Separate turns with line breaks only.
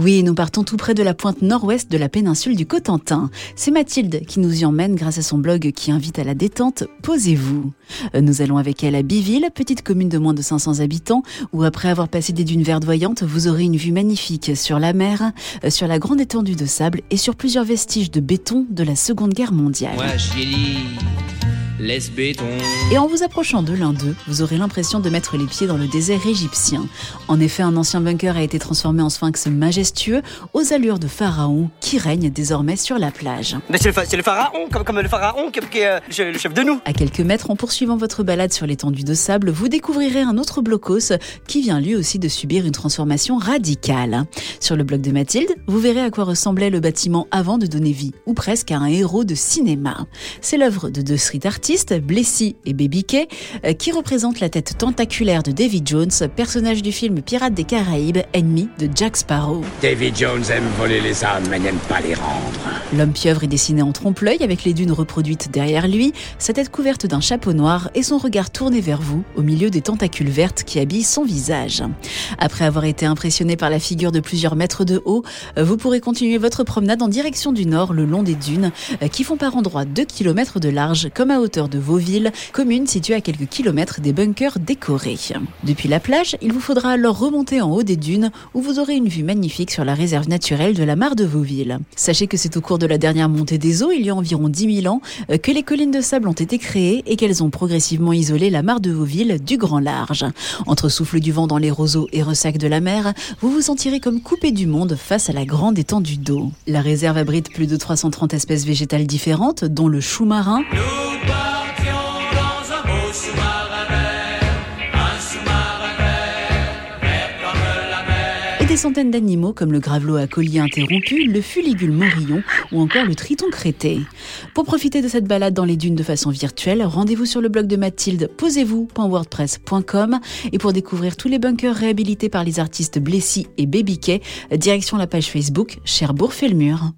Oui, nous partons tout près de la pointe nord-ouest de la péninsule du Cotentin. C'est Mathilde qui nous y emmène grâce à son blog qui invite à la détente Posez-vous. Euh, nous allons avec elle à Biville, petite commune de moins de 500 habitants, où après avoir passé des dunes verdoyantes, vous aurez une vue magnifique sur la mer, euh, sur la grande étendue de sable et sur plusieurs vestiges de béton de la Seconde Guerre mondiale.
Laisse béton.
Et en vous approchant de l'un d'eux, vous aurez l'impression de mettre les pieds dans le désert égyptien. En effet, un ancien bunker a été transformé en sphinx majestueux aux allures de pharaon qui règne désormais sur la plage.
C'est le, pharaon, comme, le pharaon qui, est euh, le chef de nous.
À quelques mètres, en poursuivant votre balade sur l'étendue de sable, vous découvrirez un autre blocos qui vient lui aussi de subir une transformation radicale. Sur le bloc de Mathilde, vous verrez à quoi ressemblait le bâtiment avant de donner vie, ou presque à un héros de cinéma. C'est l'œuvre de deux street artists Blessy et Baby Kay, euh, qui représentent la tête tentaculaire de David Jones, personnage du film Pirates des Caraïbes, ennemi de Jack Sparrow.
David Jones aime voler les âmes, mais n'aime pas les rendre.
L'homme pieuvre est dessiné en trompe-l'œil avec les dunes reproduites derrière lui, sa tête couverte d'un chapeau noir et son regard tourné vers vous, au milieu des tentacules vertes qui habillent son visage. Après avoir été impressionné par la figure de plusieurs mètres de haut, euh, vous pourrez continuer votre promenade en direction du nord le long des dunes, euh, qui font par endroits 2 km de large, comme à hauteur de Vauville, commune située à quelques kilomètres des bunkers décorés. Depuis la plage, il vous faudra alors remonter en haut des dunes où vous aurez une vue magnifique sur la réserve naturelle de la mare de Vauville. Sachez que c'est au cours de la dernière montée des eaux, il y a environ 10 000 ans, euh, que les collines de sable ont été créées et qu'elles ont progressivement isolé la mare de Vauville du grand large. Entre souffle du vent dans les roseaux et ressac de la mer, vous vous sentirez comme coupé du monde face à la grande étendue d'eau. La réserve abrite plus de 330 espèces végétales différentes, dont le chou marin. Des centaines d'animaux comme le gravelot à collier interrompu, le fuligule morillon ou encore le triton crété. Pour profiter de cette balade dans les dunes de façon virtuelle, rendez-vous sur le blog de Mathilde posez-vous.wordpress.com et pour découvrir tous les bunkers réhabilités par les artistes Blessy et Baby direction la page Facebook Cherbourg fait le mur.